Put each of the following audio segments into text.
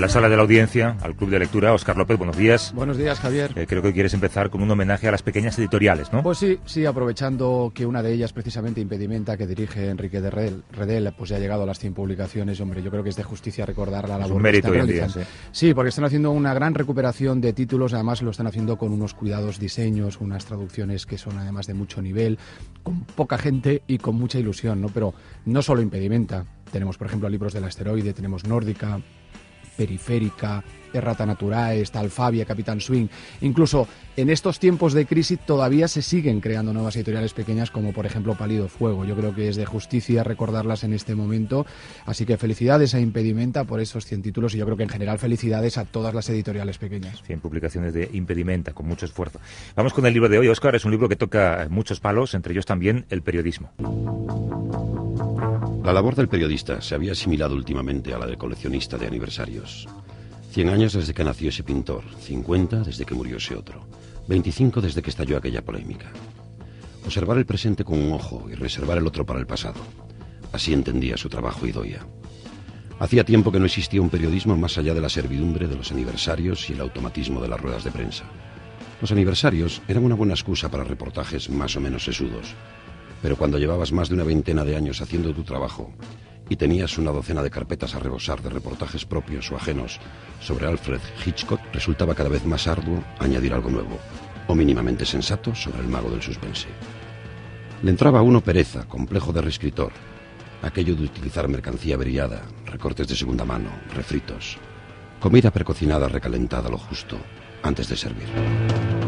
la sala de la audiencia al Club de Lectura. Oscar López, buenos días. Buenos días, Javier. Eh, creo que quieres empezar con un homenaje a las pequeñas editoriales, ¿no? Pues sí, sí, aprovechando que una de ellas, precisamente Impedimenta, que dirige Enrique de Redel, pues ya ha llegado a las 100 publicaciones. Hombre, yo creo que es de justicia recordar la labor es un mérito que hoy día, sí. sí, porque están haciendo una gran recuperación de títulos. Además, lo están haciendo con unos cuidados diseños, unas traducciones que son además de mucho nivel, con poca gente y con mucha ilusión, ¿no? Pero no solo Impedimenta. Tenemos, por ejemplo, libros del asteroide, tenemos Nórdica, Periférica, Errata Naturae, está Alfabia, Capitán Swing. Incluso en estos tiempos de crisis todavía se siguen creando nuevas editoriales pequeñas como por ejemplo Palido Fuego. Yo creo que es de justicia recordarlas en este momento. Así que felicidades a Impedimenta por esos 100 títulos y yo creo que en general felicidades a todas las editoriales pequeñas. 100 publicaciones de Impedimenta con mucho esfuerzo. Vamos con el libro de hoy, Oscar. Es un libro que toca muchos palos, entre ellos también el periodismo. La labor del periodista se había asimilado últimamente a la del coleccionista de aniversarios. Cien años desde que nació ese pintor, cincuenta desde que murió ese otro, veinticinco desde que estalló aquella polémica. Observar el presente con un ojo y reservar el otro para el pasado. Así entendía su trabajo Idoia. Hacía tiempo que no existía un periodismo más allá de la servidumbre de los aniversarios y el automatismo de las ruedas de prensa. Los aniversarios eran una buena excusa para reportajes más o menos sesudos, pero cuando llevabas más de una veintena de años haciendo tu trabajo y tenías una docena de carpetas a rebosar de reportajes propios o ajenos sobre Alfred Hitchcock, resultaba cada vez más arduo añadir algo nuevo, o mínimamente sensato sobre el mago del suspense. Le entraba a uno pereza, complejo de reescritor, aquello de utilizar mercancía averiada, recortes de segunda mano, refritos, comida precocinada recalentada lo justo antes de servir.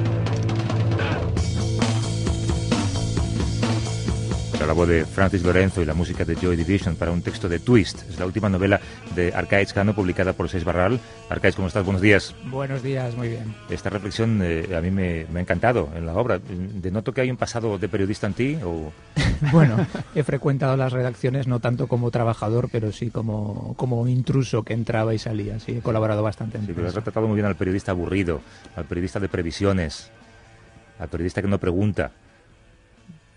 La voz de Francis Lorenzo y la música de Joy Division para un texto de Twist. Es la última novela de Arcaiz Cano publicada por Seis Barral. Arcaiz, ¿cómo estás? Buenos días. Buenos días, muy bien. Esta reflexión eh, a mí me, ha encantado en la obra. ¿Denoto que hay un pasado de periodista en ti? O... bueno, he frecuentado las redacciones no tanto como trabajador, pero sí como, como intruso que entraba y salía. Sí, he colaborado bastante en Sí, pero has retratado muy bien al periodista aburrido, al periodista de previsiones, al periodista que no pregunta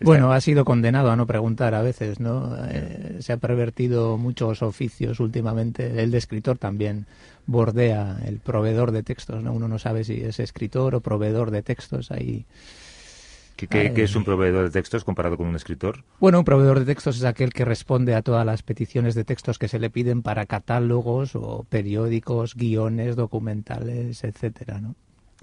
bueno, ha sido condenado a no preguntar a veces, ¿no? Eh, se ha pervertido muchos oficios últimamente. El de escritor también bordea el proveedor de textos, ¿no? Uno no sabe si es escritor o proveedor de textos ahí. ¿Qué, qué, es un proveedor de textos comparado con un escritor? Bueno, un proveedor de textos es aquel que responde a todas las peticiones de textos que se le piden para catálogos o periódicos, guiones, documentales, etcétera, ¿no?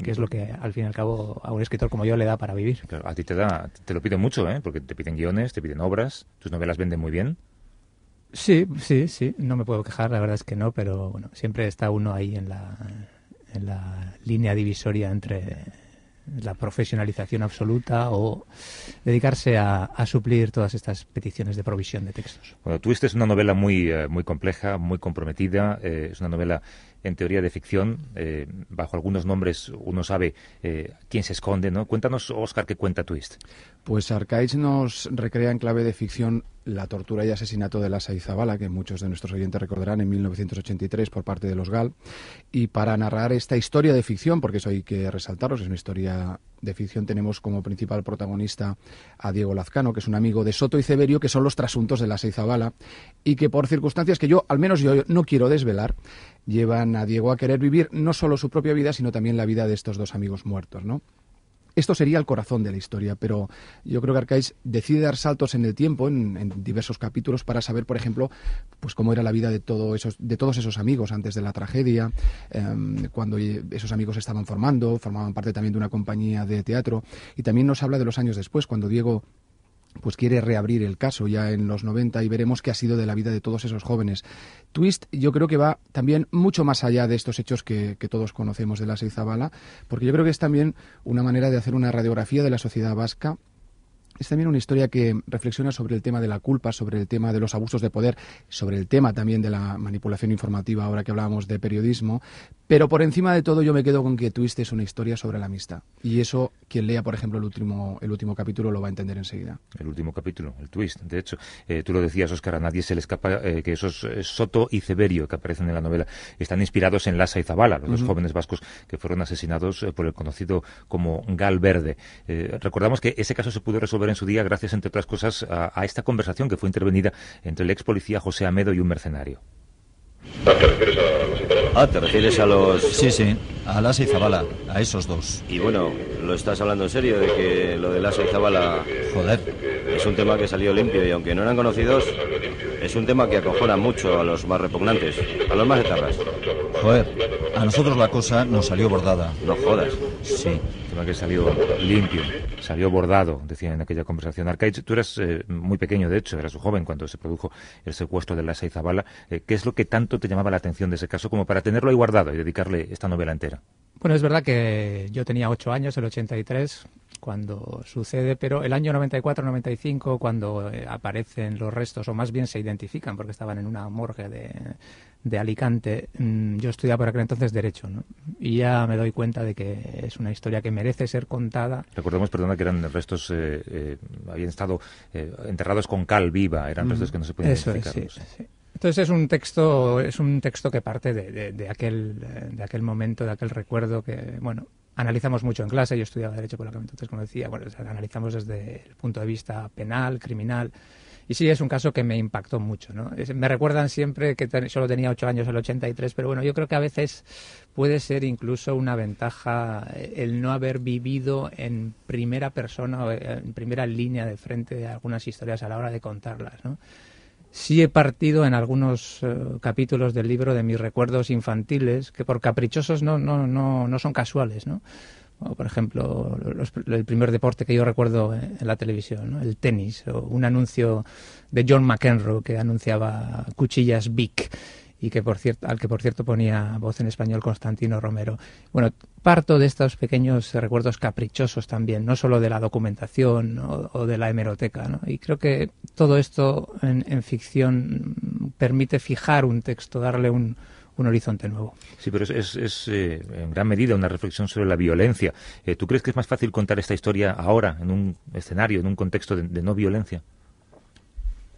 Que es lo que al fin y al cabo a un escritor como yo le da para vivir. a ti te da, te lo piden mucho, ¿eh? Porque te piden guiones, te piden obras, tus novelas venden muy bien. Sí, sí, sí, no me puedo quejar, la verdad es que no, pero bueno, siempre está uno ahí en la, en la línea divisoria entre la profesionalización absoluta o dedicarse a, suplir todas estas peticiones de provisión de textos. Bueno, tú es una novela muy, eh, muy compleja, muy comprometida, eh, es una novela en teoría de ficción, eh, bajo algunos nombres uno sabe eh, quién se esconde, ¿no? Cuéntanos, Oscar, qué cuenta Twist. Pues Arcaich nos recrea en clave de ficción la tortura y asesinato de Lassa Izabala, que muchos de nuestros oyentes recordarán en 1983 por parte de los GAL. Y para narrar esta historia de ficción, porque eso hay que resaltaros, es una historia de ficción, tenemos como principal protagonista a Diego Lazcano, que es un amigo de Soto y Severio, que son los trasuntos de Lassa Izabala, y que por circunstancias que yo, al menos yo, no quiero desvelar, llevan a Diego a querer vivir no solo su propia vida, sino también la vida de estos dos amigos muertos, ¿no? Esto sería el corazón de la historia, pero yo creo que Arcais decide dar saltos en el tiempo, en, diversos capítulos, para saber, por ejemplo, pues cómo era la vida de, esos, de todos esos amigos antes de la tragedia, em, cuando esos amigos estaban formando, formaban parte también de una compañía de teatro, y también nos habla de los años después, cuando Diego pues quiere reabrir el caso ya en los 90 y veremos qué ha sido de la vida de todos esos jóvenes. Twist yo creo que va también mucho más allá de estos hechos que, todos conocemos de la Seizabala, porque yo creo que es también una manera de hacer una radiografía de la sociedad vasca es también una historia que reflexiona sobre el tema de la culpa, sobre el tema de los abusos de poder, sobre el tema también de la manipulación informativa, ahora que hablábamos de periodismo. Pero por encima de todo yo me quedo con que Twist es una historia sobre la amistad. Y eso, quien lea, por ejemplo, el último, el último capítulo lo va a entender enseguida. El último capítulo, el Twist. De hecho, eh, tú lo decías, Oscar, a nadie se le escapa eh, que esos eh, Soto y Severio que aparecen en la novela están inspirados en Lassa y Zabala, los dos jóvenes vascos que fueron asesinados por el conocido como Gal Verde. recordamos que ese caso se pudo resolver en su día gracias, entre otras cosas, a, esta conversación que fue intervenida entre el ex policía José Amedo y un mercenario. Ah, ¿te refieres a los...? Sí, sí, a Lasa y Zabala, a esos dos. Y bueno, ¿lo estás hablando en serio de que lo de Lasa y Zabala... Joder. Es un tema que salió limpio y aunque no eran conocidos, es un tema que acojona mucho a los más repugnantes, a los más etarras. Joder, a nosotros la cosa nos salió bordada. No jodas. Sí. Que salió limpio, salió bordado, decían en aquella conversación. Arcaich, tú eras eh, muy pequeño, de hecho, eras joven cuando se produjo el secuestro de Lasa y Zabala. Eh, ¿Qué es lo que tanto te llamaba la atención de ese caso como para tenerlo ahí guardado y dedicarle esta novela entera? Bueno, es verdad que yo tenía ocho años, el 83, cuando sucede, pero el año 94-95, cuando eh, aparecen los restos, o más bien se identifican, porque estaban en una morgue de, de Alicante, mm, yo estudiaba por aquel entonces Derecho, ¿no? y ya me doy cuenta de que es una historia que merece ser contada. Recordemos, perdona, que eran restos, eh, eh, habían estado eh, enterrados con cal viva, eran restos que no se podían Eso es, identificar. sí, sí. Entonces es un texto, es un texto que parte de, de- de aquel, de aquel momento, de aquel recuerdo que, bueno, analizamos mucho en clase. Yo estudiaba derecho por la que entonces, como decía, bueno, o sea, analizamos desde el punto de vista penal, criminal. Y sí, es un caso que me impactó mucho, ¿no? Me recuerdan siempre que solo tenía ocho años el 83, pero bueno, yo creo que a veces puede ser incluso una ventaja eh, el no haber vivido en primera persona o eh, en primera línea de frente de algunas historias a la hora de contarlas, ¿no? Sí he partido en algunos eh, capítulos del libro de mis recuerdos infantiles, que por caprichosos no, no, no, no son casuales, ¿no? O, por ejemplo, los- el primer deporte que yo recuerdo en la televisión, el tenis, o un anuncio de John McEnroe que anunciaba cuchillas Bic y que por cierto, al que por cierto ponía voz en español Constantino Romero. Bueno, parto de estos pequeños recuerdos caprichosos también, no solo de la documentación o, de la hemeroteca, ¿no? Y creo que todo esto en, en ficción permite fijar un texto, darle un, un horizonte nuevo. Sí, pero es, es- es, eh, en gran medida una reflexión sobre la violencia. Eh, ¿Tú crees que es más fácil contar esta historia ahora, en un escenario, en un contexto de, de no violencia?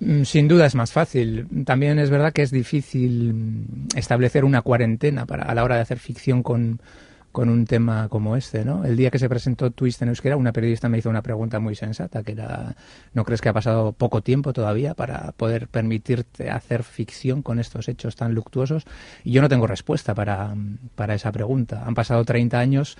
Mm, Sin duda es más fácil. También es verdad que es difícil mm, establecer una cuarentena para, a la hora de hacer ficción con, con un tema como este, ¿no? El día que se presentó Twist en euskera, una periodista me hizo una pregunta muy sensata, que era, ¿no crees que ha pasado poco tiempo todavía para poder permitirte hacer ficción con estos hechos tan luctuosos? Y yo no tengo respuesta para, para esa pregunta. Han pasado 30 años.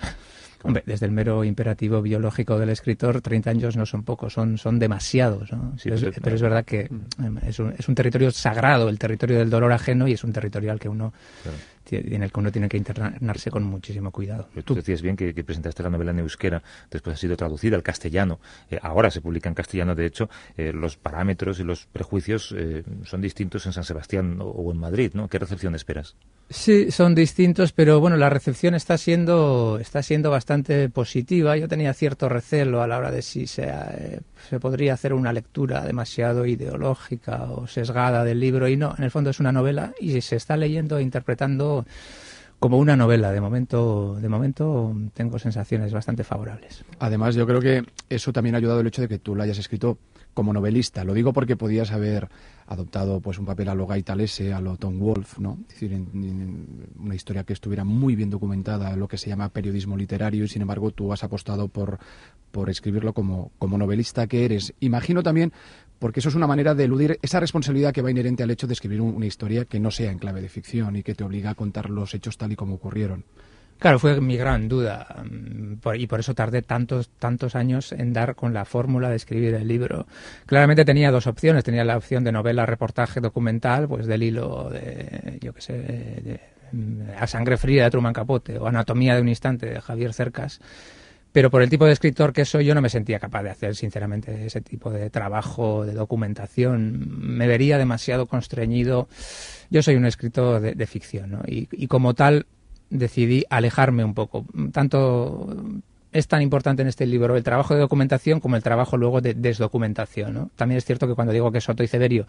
Hombre, desde el mero imperativo biológico del escritor, 30 años no son pocos, son, son demasiados. ¿no? Sí, pero, es, pero- pero es verdad que em, es un, es un territorio sagrado, el territorio del dolor ajeno, y es un territorio al que uno, Claro. En el que uno tiene que internarse con muchísimo cuidado. Pero Tú decías bien que, que presentaste la novela en euskera, después ha sido traducida al castellano. Eh, ahora se publica en castellano, de hecho, eh, los parámetros y los prejuicios eh, son distintos en San Sebastián o, o en Madrid, ¿no? ¿Qué recepción esperas? Sí, son distintos, pero bueno, la recepción está siendo está siendo bastante positiva. Yo tenía cierto recelo a la hora de si se, eh, se podría hacer una lectura demasiado ideológica o sesgada del libro y no, en el fondo es una novela y se está leyendo e interpretando como una novela. De momento, de momento tengo sensaciones bastante favorables. Además, yo creo que eso también ha ayudado el hecho de que tú la hayas escrito como novelista. Lo digo porque podías haber adoptado pues un papel a lo Guy Talese, a lo Tom Wolfe, ¿no? Es decir, en- una historia que estuviera muy bien documentada, lo que se llama periodismo literario, y sin embargo tú has apostado por, por escribirlo como, como novelista que eres. Imagino también, porque eso es una manera de eludir esa responsabilidad que va inherente al hecho de escribir un- una historia que no sea en clave de ficción y que te obliga a contar los hechos tal y como ocurrieron. Claro, fue mi gran duda mm, y por eso tardé tantos tantos años en dar con la fórmula de escribir el libro. Claramente tenía dos opciones, tenía la opción de novela, reportaje, documental, pues del hilo de, yo qué sé, mm, A sangre fría de Truman Capote o Anatomía de un instante de Javier Cercas. Pero por el tipo de escritor que soy, yo no me sentía capaz de hacer, sinceramente, ese tipo de trabajo, de documentación. Me vería demasiado constreñido. Yo soy un escritor de, ficción, ¿no? Y como tal, decidí alejarme un poco. Tanto es tan importante en este libro el trabajo de documentación como el trabajo luego de desdocumentación. ¿no? También es cierto que cuando digo que Soto y Severio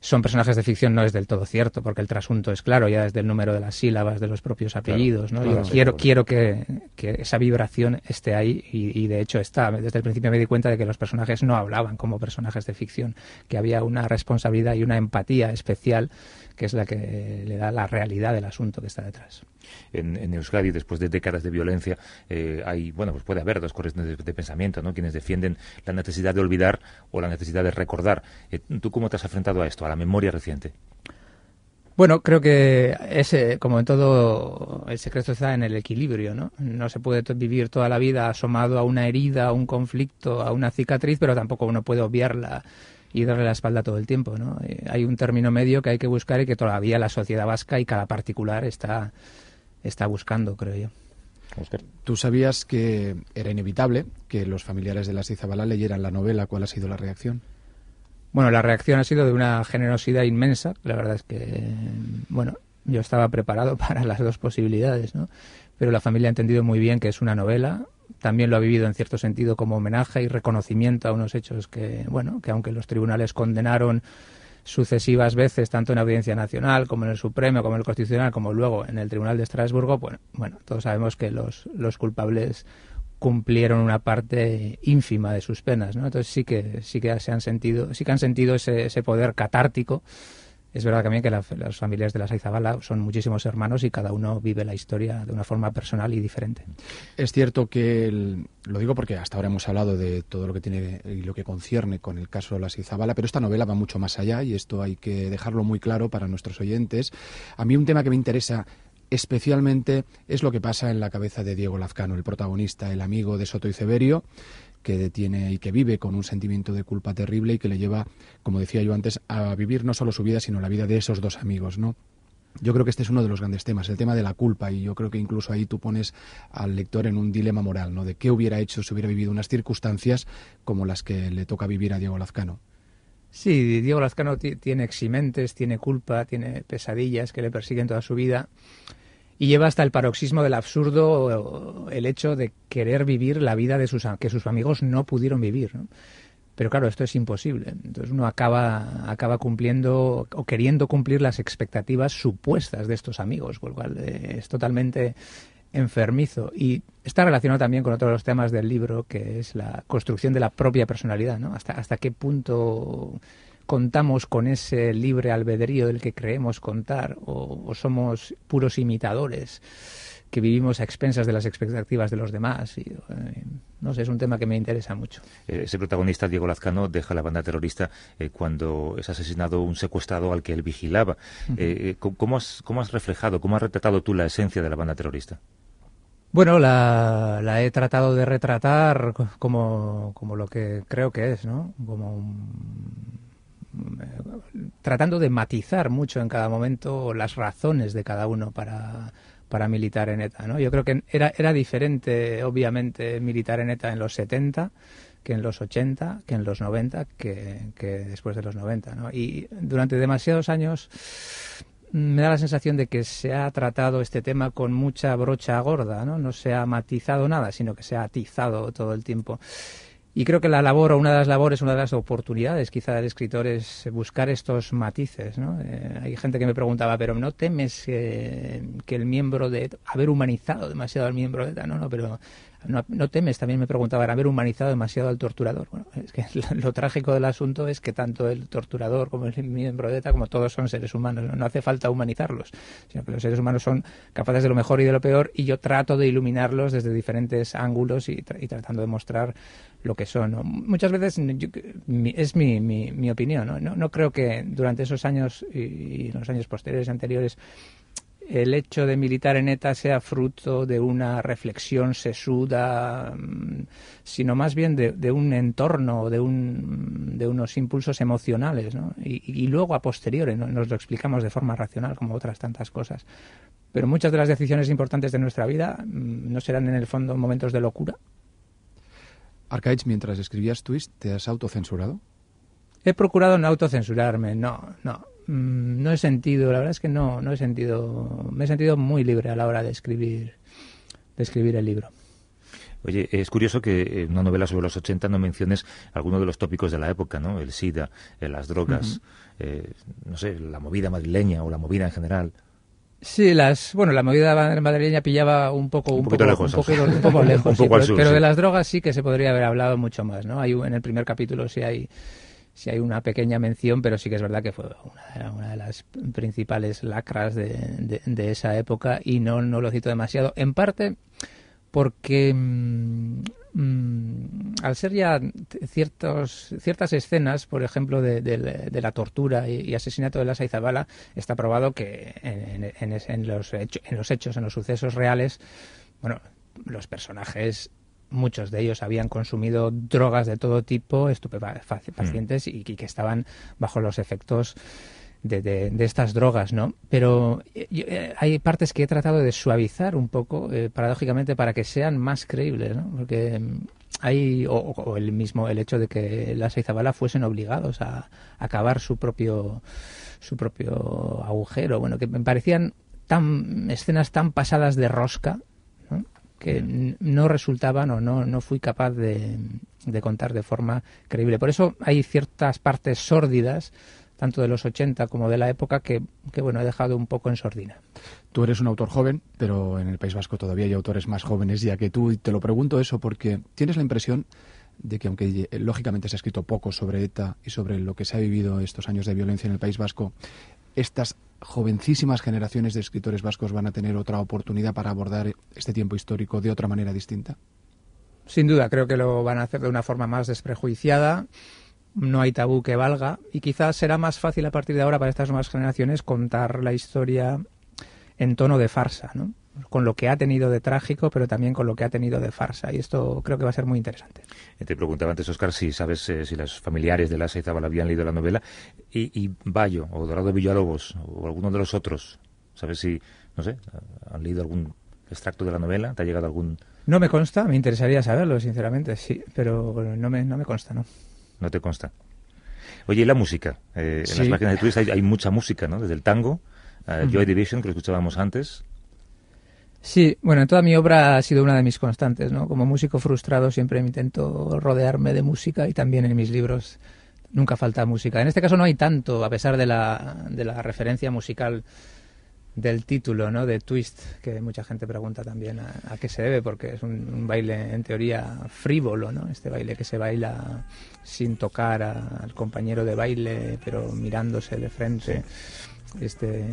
son personajes de ficción no es del todo cierto, porque el trasunto es claro, ya desde el número de las sílabas, de los propios apellidos. ¿no? claro, Yo quiero, quiero que, que esa vibración esté ahí y, y de hecho está. Desde el principio me di cuenta de que los personajes no hablaban como personajes de ficción, que había una responsabilidad y una empatía especial que es la que le da la realidad del asunto que está detrás. En, en Euskadi, después de décadas de violencia, eh, hay, bueno, pues puede haber dos corrientes de, de pensamiento, ¿no? Quienes defienden la necesidad de olvidar o la necesidad de recordar. Eh, ¿Tú cómo te has enfrentado a esto, a la memoria reciente? Bueno, creo que ese, como en todo, el secreto está en el equilibrio, ¿no? No se puede vivir toda la vida asomado a una herida, a un conflicto, a una cicatriz, pero tampoco uno puede obviarla y darle la espalda todo el tiempo, ¿no? Eh, hay un término medio que hay que buscar y que todavía la sociedad vasca y cada particular está, está buscando, creo yo. Tú sabías que era inevitable que los familiares de la Izabala leyeran la novela. ¿Cuál ha sido la reacción? Bueno, la reacción ha sido de una generosidad inmensa. La verdad es que, bueno, yo estaba preparado para las dos posibilidades, ¿no? Pero la familia ha entendido muy bien que es una novela. También lo ha vivido en cierto sentido como homenaje y reconocimiento a unos hechos que, bueno, que aunque los tribunales condenaron sucesivas veces, tanto en Audiencia Nacional como en el Supremo, como en el Constitucional, como luego en el Tribunal de Estrasburgo, bueno, bueno todos sabemos que los, los culpables cumplieron una parte ínfima de sus penas, ¿no? Entonces sí que sí que se han sentido, sí que han sentido ese, ese poder catártico. Es verdad también que las familias de la Saizabala son muchísimos hermanos y cada uno vive la historia de una forma personal y diferente. Es cierto que, lo digo porque hasta ahora hemos hablado de todo lo que tiene y lo que concierne con el caso de la Saizabala, pero esta novela va mucho más allá y esto hay que dejarlo muy claro para nuestros oyentes. A mí un tema que me interesa especialmente es lo que pasa en la cabeza de Diego Lazcano, el protagonista, el amigo de Soto y Severio, que detiene y que vive con un sentimiento de culpa terrible y que le lleva, como decía yo antes, a vivir no solo su vida, sino la vida de esos dos amigos, ¿no? Yo creo que este es uno de los grandes temas, el tema de la culpa, y yo creo que incluso ahí tú pones al lector en un dilema moral, ¿no? De qué hubiera hecho si hubiera vivido unas circunstancias como las que le toca vivir a Diego Lazcano. Sí, Diego Lazcano tiene eximentes, tiene culpa, tiene pesadillas que le persiguen toda su vida y lleva hasta el paroxismo del absurdo el hecho de querer vivir la vida de sus que sus amigos no pudieron vivir. Pero claro, esto es imposible. Entonces uno acaba, acaba cumpliendo o queriendo cumplir las expectativas supuestas de estos amigos, por lo cual eh, es totalmente enfermizo. Y está relacionado también con otro de los temas del libro, que es la construcción de la propia personalidad, ¿no? Hasta, hasta qué punto contamos con ese libre albedrío del que creemos contar o, somos puros imitadores que vivimos a expensas de las expectativas de los demás. Y, eh, no sé, es un tema que me interesa mucho. Eh, ese protagonista, Diego Lazcano, deja la banda terrorista eh, cuando es asesinado un secuestrado al que él vigilaba. ¿cómo, has, ¿Cómo has reflejado, cómo has retratado tú la esencia de la banda terrorista? Bueno, la, la, he tratado de retratar como, como lo que creo que es, ¿no? Como un, tratando de matizar mucho en cada momento las razones de cada uno para, para militar en ETA. ¿no? Yo creo que era, era diferente, obviamente, militar en ETA en los 70 que en los 80, que en los 90, que, que después de los 90. ¿no? Y durante demasiados años me da la sensación de que se ha tratado este tema con mucha brocha gorda, ¿no? No se ha matizado nada, sino que se ha atizado todo el tiempo. Y creo que la labor, o una de las labores, una de las oportunidades quizá del escritor es buscar estos matices. ¿no? Eh, hay gente que me preguntaba, pero ¿no temes que el miembro de haber humanizado demasiado al miembro de ETA? No, no, pero no, temes, también me preguntaban, haber humanizado demasiado al torturador. Bueno, es que lo, trágico del asunto es que tanto el torturador como el miembro de ETA, como todos son seres humanos, no, hace falta humanizarlos, sino que los seres humanos son capaces de lo mejor y de lo peor y yo trato de iluminarlos desde diferentes ángulos y, tratando de mostrar lo que son. Muchas veces es mi, mi, opinión, ¿no? ¿no? ¿no? creo que durante esos años y, y los años posteriores y anteriores el hecho de militar en ETA sea fruto de una reflexión sesuda, mm, sino más bien de, un entorno, de, un, de unos impulsos emocionales, ¿no? y, luego a posteriori nos lo explicamos de forma racional como otras tantas cosas. Pero muchas de las decisiones importantes de nuestra vida mm, no serán en el fondo momentos de locura. Arcaich, mientras escribías Twist, ¿te has autocensurado? He procurado no autocensurarme, no, no. Mm, no he sentido, la verdad es que no, no he sentido, me he sentido muy libre a la hora de escribir, de escribir el libro. Oye, es curioso que en una novela sobre los 80 no menciones alguno de los tópicos de la época, ¿no? El SIDA, eh, las drogas, eh, no sé, la movida madrileña o la movida en general. Sí, las, bueno, la movida madrileña pillaba un poco, un, poco, lejos, un poco, lejos, pero, de las drogas sí que se podría haber hablado mucho más, ¿no? Hay en el primer capítulo sí hay si hay una pequeña mención, pero sí que es verdad que fue una, de las principales lacras de, esa época y no, no lo cito demasiado. En parte porque mm, mm, al ser ya ciertos, ciertas escenas, por ejemplo, de, la tortura y, asesinato de la Saizabala, está probado que en, los en los hechos, en los sucesos reales, bueno, los personajes muchos de ellos habían consumido drogas de todo tipo, estupefacientes, mm. y, y, que estaban bajo los efectos de, de, estas drogas, ¿no? Pero eh, eh, hay partes que he tratado de suavizar un poco, eh, paradójicamente, para que sean más creíbles, ¿no? Porque mm, hay, o, el mismo, el hecho de que las Izabala fuesen obligados a, acabar su propio, su propio agujero, bueno, que me parecían tan, escenas tan pasadas de rosca, que no resultaban o no, no fui capaz de, de, contar de forma creíble. Por eso hay ciertas partes sórdidas tanto de los 80 como de la época, que, bueno, he dejado un poco en sordina. Tú eres un autor joven, pero en el País Vasco todavía hay autores más jóvenes ya que tú, y te lo pregunto eso porque tienes la impresión de que aunque lógicamente se ha escrito poco sobre ETA y sobre lo que se ha vivido estos años de violencia en el País Vasco, estas jovencísimas generaciones de escritores vascos van a tener otra oportunidad para abordar este tiempo histórico de otra manera distinta? Sin duda, creo que lo van a hacer de una forma más desprejuiciada no hay tabú que valga y quizás será más fácil a partir de ahora para estas nuevas generaciones contar la historia en tono de farsa, ¿no? Con lo que ha tenido de trágico, pero también con lo que ha tenido de farsa. Y esto creo que va a ser muy interesante. Eh, te preguntaba antes, Oscar, si sabes eh, si los familiares de la Seizábal habían leído la novela. Y, y Bayo, o Dorado Villalobos, o alguno de los otros, ¿sabes si, no sé, han leído algún extracto de la novela? ¿Te ha llegado algún...? No me consta, me interesaría saberlo, sinceramente, sí, pero no me, no me consta, ¿no? no te consta. Oye, ¿y la música? Eh, en las páginas de Twitter hay, mucha música, ¿no? Desde el tango, Joy Division, que lo escuchábamos antes. Sí, bueno, toda mi obra ha sido una de mis constantes, ¿no? Como músico frustrado siempre intento rodearme de música y también en mis libros nunca falta música. En este caso no hay tanto, a pesar de la, de la referencia musical del título, ¿no? De Twist, que mucha gente pregunta también a, qué se debe, porque es un, baile en teoría frívolo, ¿no? Este baile que se baila sin tocar al compañero de baile, pero mirándose de frente, este,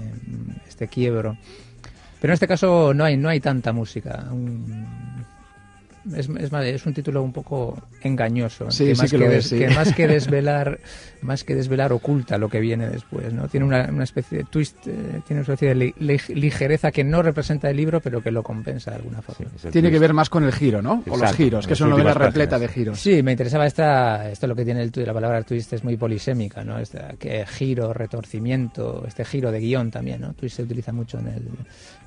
este quiebro. Pero en este caso no hay, no hay tanta música. Es, es, es, un título un poco engañoso sí, que, más que, más que desvelar más que desvelar oculta lo que viene después no tiene una, una especie de twist eh, tiene una especie de ligereza que no representa el libro pero que lo compensa de alguna forma. Tiene que ver más con el giro no o los giros que es una novela repleta de giros. Sí me interesaba esta esto lo que tiene el la palabra twist es muy polisémica no este que giro retorcimiento este giro de guion también no twist se utiliza mucho en el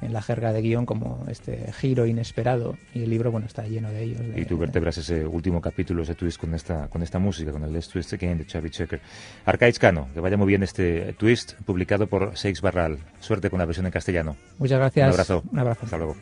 en la jerga de guion como este giro inesperado y el libro bueno está lleno de ellos. y tú vertebras ese último capítulo, ese twist con esta, con esta música, con el Let's Twist Again de Chavi Checker. Arcaiz Cano, que vaya muy bien este twist publicado por Seix Barral. Suerte con la versión en castellano. Muchas gracias. Un abrazo. Un abrazo. Hasta luego.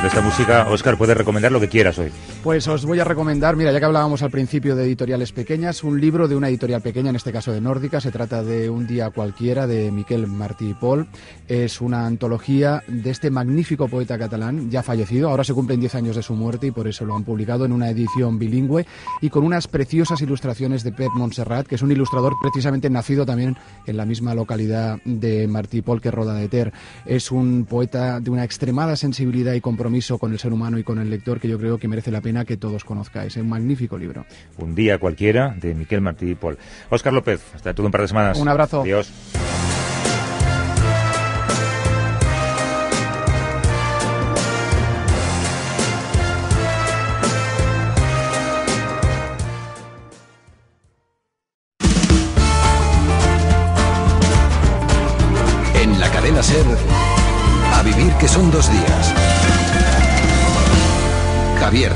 Con esta música, Oscar, puedes recomendar lo que quieras hoy. Pues os voy a recomendar, mira, ya que hablábamos al principio de editoriales pequeñas, un libro de una editorial pequeña, en este caso de Nórdica. Se trata de Un día cualquiera de Miquel Martí y Pol. Es una antología de este magnífico poeta catalán, ya fallecido. Ahora se cumplen 10 años de su muerte y por eso lo han publicado en una edición bilingüe y con unas preciosas ilustraciones de Pep Montserrat, que es un ilustrador precisamente nacido también en la misma localidad de Martí y Pol que Roda de Ter. Es un poeta de una extremada sensibilidad y compromiso con el ser humano y con el lector que yo creo que merece la pena que todos conozcáis. Es un magnífico libro. Un día cualquiera de Miquel Martí y Paul. Óscar López, hasta todo un par de semanas. Un abrazo. Adiós. En la cadena Ser, a vivir que son dos días.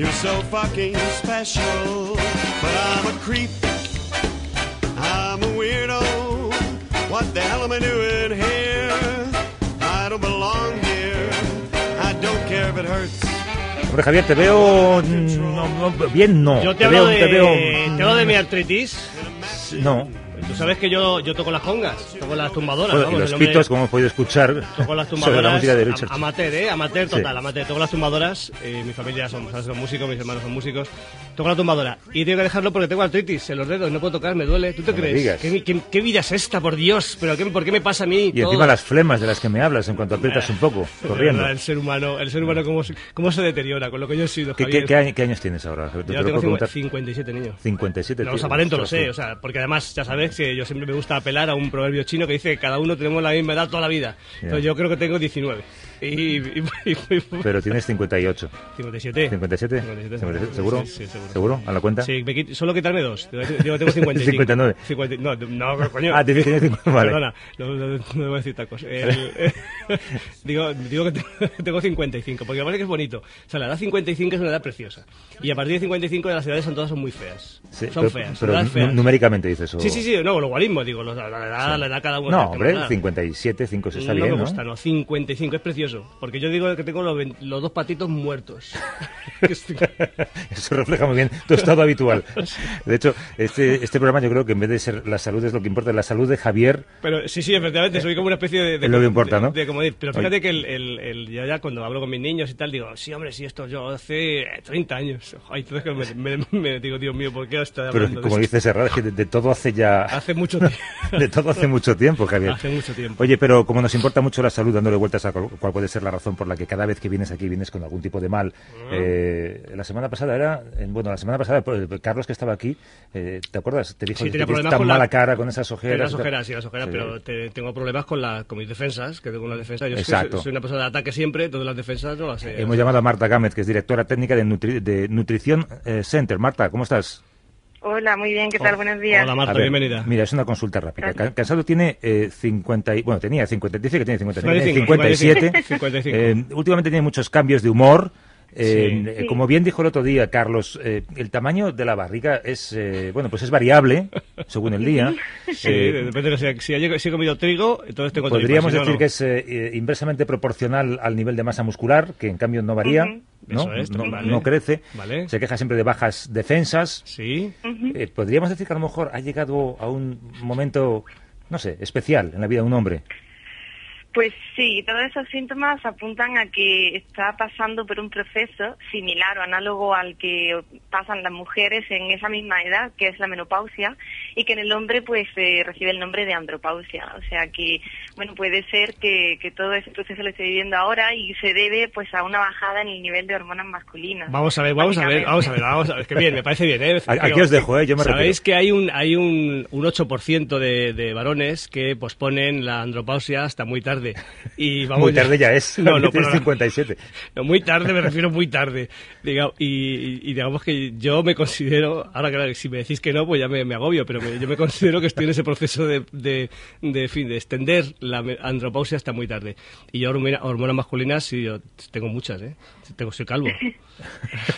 You're so fucking special, but I'm a creep. I'm a weirdo. What the hell am I doing here? I don't belong here. I don't care if it hurts. Hombre, Javier, te veo... no, no, bien, no. Yo te, veo, hablo de, te veo... te hablo de mi artritis. No. Sabes que yo, yo toco las congas, toco las tumbadoras. Bueno, y vamos, los el hombre- pitos, como hemos podido escuchar, Toco las sobre tumbadoras. la música de Richard. am- amateur, ¿eh? Amateur total, Sí. amateur. Toco las tumbadoras. eh, mi familia son, son músicos, mis hermanos son músicos. Toco la tumbadora. Y tengo que dejarlo porque tengo artritis en los dedos. No puedo tocar, me duele. ¿Tú te No crees? ¿Qué, qué, qué vida es esta, por Dios? ¿Pero qué, por qué me pasa a mí? Y todo? encima las flemas de las que me hablas en cuanto aprietas un poco, corriendo. el ser humano, el ser humano cómo, se- cómo se deteriora con lo que yo he sido, ¿Qué, Javier. qué, qué año- qué años tienes ahora? ¿Te Yo tengo puedo preguntar? 57 niños. 57, No los aparento, lo sé, o sea, porque además ya sabes que yo siempre me gusta apelar a un proverbio chino que dice que cada uno tenemos la misma edad toda la vida. Entonces yo creo que tengo 19. Y, y- y- Pero tienes 58. 57. 57, 57, 57, ¿seguro? Sí, sí, seguro. ¿Seguro? ¿A la cuenta? Sí, me quit- solo quitarme dos. Yo tengo 55. 59. 50 no, no, coño. Ah, tienes que tener 50, vale. Perdona, no, no, no debo decir tacos. El- digo, digo que tengo- tengo 55, porque me parece que es bonito. O sea, la edad 55 es una edad preciosa. Y a partir de 55 de las edades son todas son muy feas. Sí, son pero, feas, pero feas. nu- numéricamente dices eso. Sí, sí, sí, no, lo guarismo, digo, la, la edad, la edad cada uno. No, hombre, una edad. 57, 5 se está no bien, me gusta, no, 55 es precioso. Porque yo digo que tengo los, los dos patitos muertos. Eso refleja muy bien tu estado habitual. De hecho, este, este programa yo creo que en vez de ser la salud es lo que importa, la salud de Javier. Pero sí, sí, efectivamente, soy como una especie de... de Es lo que importa, de- ¿no? de comodín. pero fíjate Oye. que el, el- el- yo ya cuando hablo con mis niños y tal, digo, sí, hombre, sí, esto yo hace 30 años. Ay, entonces me, me- me digo, Dios mío, ¿por qué estoy Pero hablando como de dices, es que de, de todo hace ya... Hace mucho tiempo. De todo hace mucho tiempo, Javier. Hace mucho tiempo. Oye, pero como nos importa mucho la salud, dándole vueltas a cuál puede ser la razón por la que cada vez que vienes aquí vienes con algún tipo de mal. Ah. Eh, la semana pasada era, en- bueno, la semana pasada, pues, Carlos que estaba aquí, eh, ¿te acuerdas? Te dijo Sí, que tan con la- mala cara con esas ojeras. las ojeras, sí, las ojeras, Sí. pero te- tengo problemas con, la, con mis defensas, que tengo unas defensas. Yo Exacto. soy, soy una persona de ataque siempre, todas las defensas no las sé. Hemos llamado a Marta Gámez, que es directora técnica de, Nutri- de Nutrición eh, Center. Marta, ¿cómo estás? Hola, muy bien, ¿qué tal? Buenos días. Hola, Marta, ver, bienvenida. Mira, es una consulta rápida. Ca- Casado tiene eh, 50 y, bueno, tenía 50, dice que tiene 50, tiene 55, 57. 55. Eh, últimamente tiene muchos cambios de humor. Eh, Sí. Como bien dijo el otro día Carlos, eh, el tamaño de la barriga es, eh, bueno, pues es variable según el día. Sí, Eh, depende de si, si, he- si he comido trigo, entonces tengo Podríamos tripas, si no, decir no. que es eh, inversamente proporcional al nivel de masa muscular, que en cambio no varía, Ujú. ¿no? Eso es, no, vale. no crece. Vale. Se queja siempre de bajas defensas. Sí. Eh, Podríamos decir que a lo mejor ha llegado a un momento, no sé, especial en la vida de un hombre. Pues sí, todos esos síntomas apuntan a que está pasando por un proceso similar o análogo al que pasan las mujeres en esa misma edad, que es la menopausia, y que en el hombre pues eh, recibe el nombre de andropausia. O sea que, bueno, puede ser que, que todo ese proceso lo esté viviendo ahora y se debe pues a una bajada en el nivel de hormonas masculinas. Vamos a ver, vamos a ver, vamos a ver, vamos a ver. Que bien, me parece bien, ¿eh? Aquí os dejo, ¿eh? Yo me Sabéis que hay un, hay un, un 8% de, de varones que posponen la andropausia hasta muy tarde. Y vamos Muy tarde ya es. No, no, pero- 57. No, muy tarde, me refiero muy tarde. Diga- y, y- digamos que yo me considero, ahora claro, si me decís que no, pues ya me, me agobio, pero me- yo me considero que estoy en ese proceso de, de, de, fin, de extender la andropausia hasta muy tarde. Y yo hormona- hormonas masculinas, sí, yo tengo muchas, ¿eh? Tengo, soy calvo.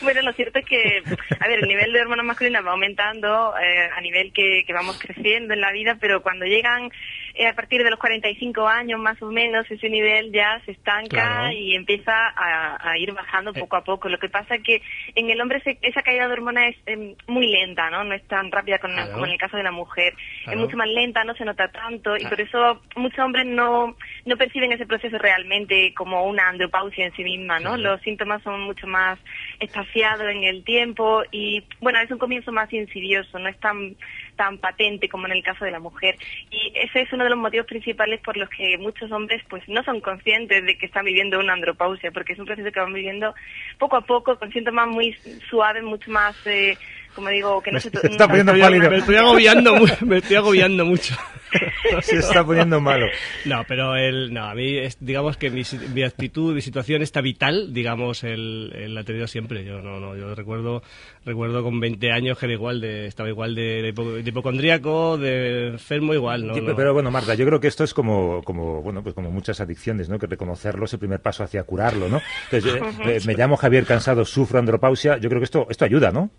Bueno, lo cierto es que, a ver, el nivel de hormonas masculinas va aumentando eh, a nivel que, que vamos creciendo en la vida, pero cuando llegan eh, a partir de los 45 años más o menos, ese nivel ya se estanca Claro. y empieza a, a ir bajando poco a poco. Lo que pasa es que en el hombre se- esa caída de hormonas es em, muy lenta, ¿no? No es tan rápida con- Claro. como en el caso de la mujer. Claro. Es mucho más lenta, no se nota tanto y por eso muchos hombres no, no perciben ese proceso realmente como una andropausia en sí misma, ¿no? Los síntomas son mucho más espaciados en el tiempo y, bueno, es un comienzo más insidioso, no es tan tan patente como en el caso de la mujer. Y ese es uno de los motivos principales por los que muchos hombres pues no son conscientes de que están viviendo una andropausia, porque es un proceso que van viviendo poco a poco con síntomas muy suaves, mucho más, eh, como digo, que no se... Se está poniendo Me estoy- pálido. Me estoy agobiando, me estoy agobiando mucho. Se está poniendo malo. No, pero el, no, a mí, es, digamos que mi, si- mi actitud, mi situación está vital, digamos, él, él la ha tenido siempre. Yo no, no, yo recuerdo, recuerdo con 20 años que era igual de, estaba igual de, de, hipo- de hipocondríaco, de enfermo igual, ¿no? Sí, no. Pero bueno, Marta, yo creo que esto es como, como, bueno, pues como muchas adicciones, ¿no? Que reconocerlo es el primer paso hacia curarlo, ¿no? Entonces, eh, eh, me llamo Javier Cansado, sufro andropausia. Yo creo que esto, esto ayuda, ¿no?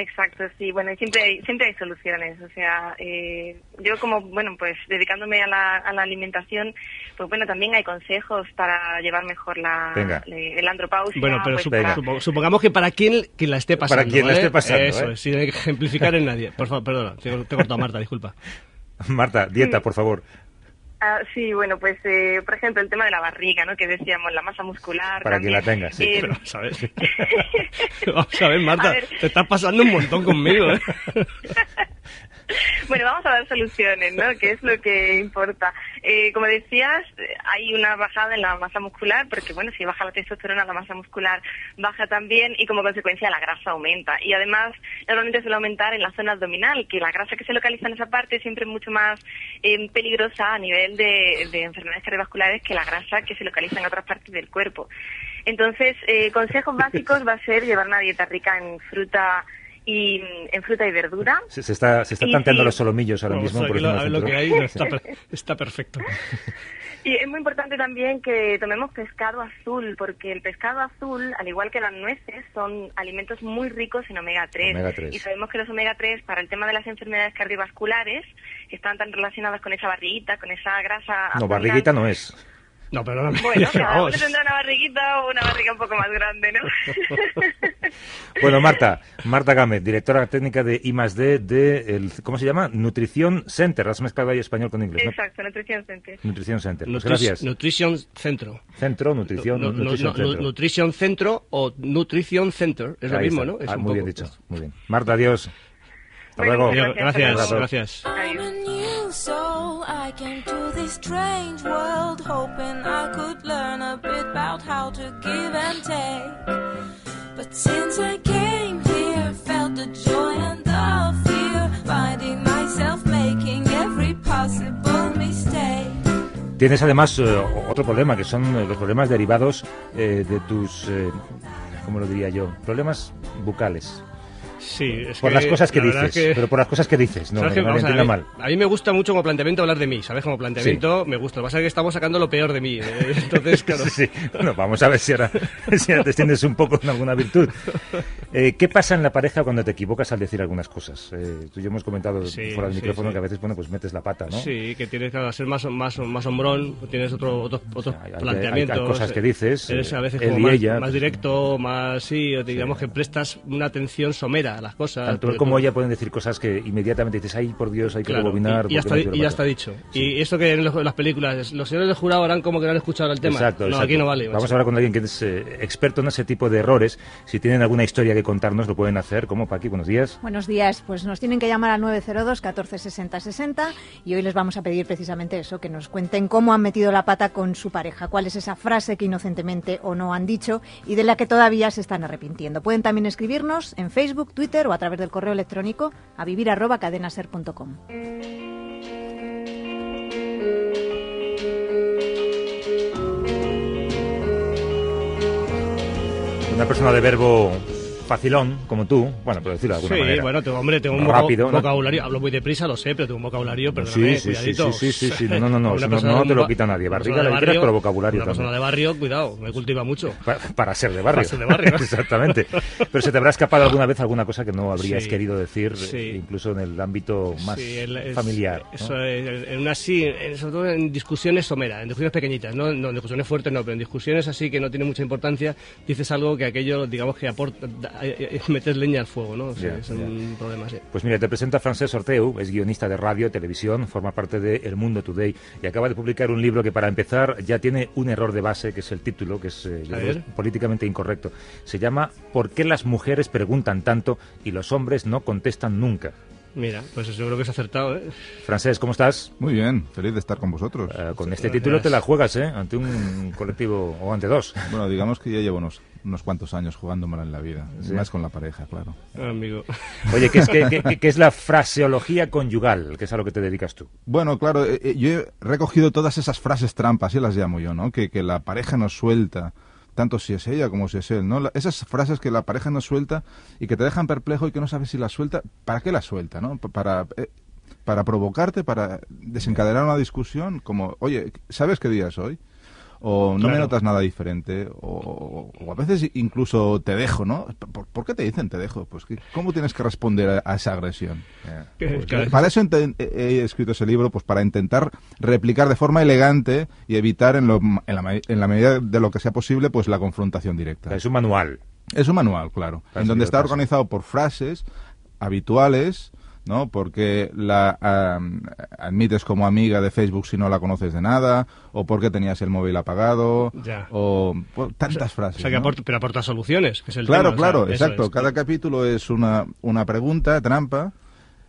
Exacto, sí. Bueno, siempre hay, siempre hay soluciones. O sea, eh, yo como, bueno, pues dedicándome a la, a la alimentación, pues bueno, también hay consejos para llevar mejor la, le- el andropausia. Bueno, pero pues, supo- para- supo- supongamos que para quien, quien la esté pasando. Para quien la esté pasando, Eso ¿eh? sin ejemplificar en nadie. Por favor, perdona, te, te he cortado, Marta, disculpa. Marta, dieta, por favor. Ah, sí, bueno, pues eh, por ejemplo el tema de la barriga, ¿no? Que decíamos, la masa muscular. Para quien la también. tenga, sí. Eh, Pero, ¿sabes? Vamos a ver, Marta, A ver. te estás pasando un montón conmigo, ¿eh? Bueno, vamos a dar soluciones, ¿no? Que es lo que importa. Eh, como decías, hay una bajada en la masa muscular, porque bueno, si baja la testosterona, la masa muscular baja también y como consecuencia la grasa aumenta. Y además, normalmente suele aumentar en la zona abdominal, que la grasa que se localiza en esa parte siempre es mucho más eh, peligrosa a nivel de, de enfermedades cardiovasculares que la grasa que se localiza en otras partes del cuerpo. Entonces, eh, consejos básicos va a ser llevar una dieta rica en fruta y en fruta y verdura. Se, se está, se está Y tanteando sí. los solomillos ahora Vamos mismo. por lo, lo que hay, no, está, está perfecto. Y es muy importante también que tomemos pescado azul, porque el pescado azul, al igual que las nueces, son alimentos muy ricos en omega 3. Omega 3. Y sabemos que los omega 3, para el tema de las enfermedades cardiovasculares, que están tan relacionadas con esa barriguita, con esa grasa. No, barriguita no es. No, perdóname. Bueno, cada uno tendrá una barriguita o una barriga un poco más grande, ¿no? Bueno, Marta, Marta Gámez, directora técnica de I+D de, el, ¿cómo se llama? Nutrición Center. Has mezclado ahí español con inglés, ¿no? Exacto, Nutrición Center. Nutrición Center. Pues Nutri- gracias. Nutrition Centro. Centro, nutrición, No, no, nutrición no, centro. Nutrition Centro o Nutrition Center. Es lo Ahí mismo, está. ¿no? Es Ah, un muy bien poco- dicho. Muy bien. Marta, adiós. Hasta Bueno, luego. Adiós, Gracias, Abrazo. gracias. Strange world hoping I could learn a bit about how to give and take. But since I came here, felt the joy and the fear, finding myself making every possible mistake. Tienes además eh, otro problema, que son eh, los problemas derivados eh, de tus, eh, ¿cómo lo diría yo? Problemas bucales. Sí, es Por que las cosas que la dices, es que- pero por las cosas que dices, no, ¿Sabes no, me a mal. A mí me gusta mucho como planteamiento hablar de mí, ¿sabes? Como planteamiento me gusta. Lo que pasa es que estamos sacando lo peor de mí. eh, Entonces, claro. Sí, sí. Bueno, vamos a ver si ahora, si ahora te extiendes un poco en alguna virtud. Eh, ¿Qué pasa en la pareja cuando te equivocas al decir algunas cosas? Eh, tú y yo hemos comentado fuera del micrófono que a veces, bueno, pues metes la pata, ¿no? Sí, que tienes que ser más, más, más hombrón, tienes otro, otros otros hay- hay- planteamientos. hay cosas que dices, Eres a veces como más, ella, más pues, directo, más sí, o digamos que prestas una atención somera a las cosas. Tanto él como tú- ella pueden decir cosas que inmediatamente dices, ay, por Dios, hay que Claro, rebobinar. y, y ya está, y ya matar". está dicho. Sí. Y eso que en, los- en las películas, los señores del jurado harán como que no han escuchado el tema. Exacto, no, exacto. aquí no vale. Vamos macho. a hablar con alguien que es eh, experto en ese tipo de errores. Si tienen alguna historia que contarnos, lo pueden hacer. ¿Cómo, Paqui? Buenos días. Buenos días, pues nos tienen que llamar al 902 14 60 60 y hoy les vamos a pedir precisamente eso, que nos cuenten cómo han metido la pata con su pareja, cuál es esa frase que inocentemente o no han dicho y de la que todavía se están arrepintiendo. Pueden también escribirnos en Facebook, Twitter o a través del correo electrónico a vivir arroba cadenaser.com. Una persona de verbo facilón, como tú, bueno, por decirlo de alguna Sí, manera. bueno, tengo, hombre, tengo un Rápido, voca- ¿no? vocabulario, hablo muy deprisa, lo sé, pero tengo un vocabulario, pero Sí, sí, sí, sí, sí, sí, sí, no, no, no, no- te lo quita nadie. Barriga la quieras, pero vocabulario Una persona también. de barrio, cuidado, me cultiva mucho. Pa- Para ser de barrio. Para ser de barrio. Exactamente. Pero se te habrá escapado alguna vez alguna cosa que no habrías Sí. querido decir, Sí. incluso en el ámbito más Sí, el- familiar. Eso es, en una sí, sobre todo en discusiones someras, en discusiones pequeñitas, no, no en discusiones fuertes no, pero en discusiones así que no tiene mucha importancia, dices algo que aquello, digamos que aporta, metes leña al fuego, ¿no? O sea, Ya, es un problema así. Pues mira, te presenta Francesc Orteu, es guionista de radio, televisión, forma parte de El Mundo Today y acaba de publicar un libro que para empezar ya tiene un error de base, que es el título, que es eh, políticamente incorrecto. Se llama ¿Por qué las mujeres preguntan tanto y los hombres no contestan nunca? Mira, pues eso yo creo que es acertado, ¿eh? Francesc, ¿cómo estás? Muy bien, feliz de estar con vosotros. Eh, con este título te la juegas, ¿eh? Ante un colectivo o ante dos. Bueno, digamos que ya llevo unos, unos cuantos años jugándomela en la vida, Sí. más con la pareja, claro. Amigo. Oye, ¿qué es, qué- qué- qué es la fraseología conyugal? Que es a lo que te dedicas tú. Bueno, claro, eh, eh, yo he recogido todas esas frases trampas, así las llamo yo, ¿no? Que, que la pareja nos suelta, tanto si es ella como si es él, ¿no? La- esas frases que la pareja nos suelta y que te dejan perplejo y que no sabes si las suelta, ¿para qué las suelta, no? Pa- Para, eh, para provocarte, para desencadenar una discusión, como, oye, ¿sabes qué día es hoy? O no me notas nada diferente, o, o a veces incluso te dejo, ¿no? ¿Por, por qué te dicen te dejo? Pues que- ¿cómo tienes que responder a, a esa agresión? Claro. Para eso ente- he escrito ese libro, pues para intentar replicar de forma elegante y evitar en, lo- en la, en la medida de lo que sea posible, pues la confrontación directa. Es un manual. Es un manual, claro, en donde está organizado por frases habituales, ¿no? Porque la am, admites como amiga de Facebook si no la conoces de nada, o porque tenías el móvil apagado, Ya. o pues, tantas frases. O sea, que ¿no? aporta- pero aporta soluciones, que es el Claro, tema, o sea, claro, exacto. es. Cada capítulo es una, una pregunta trampa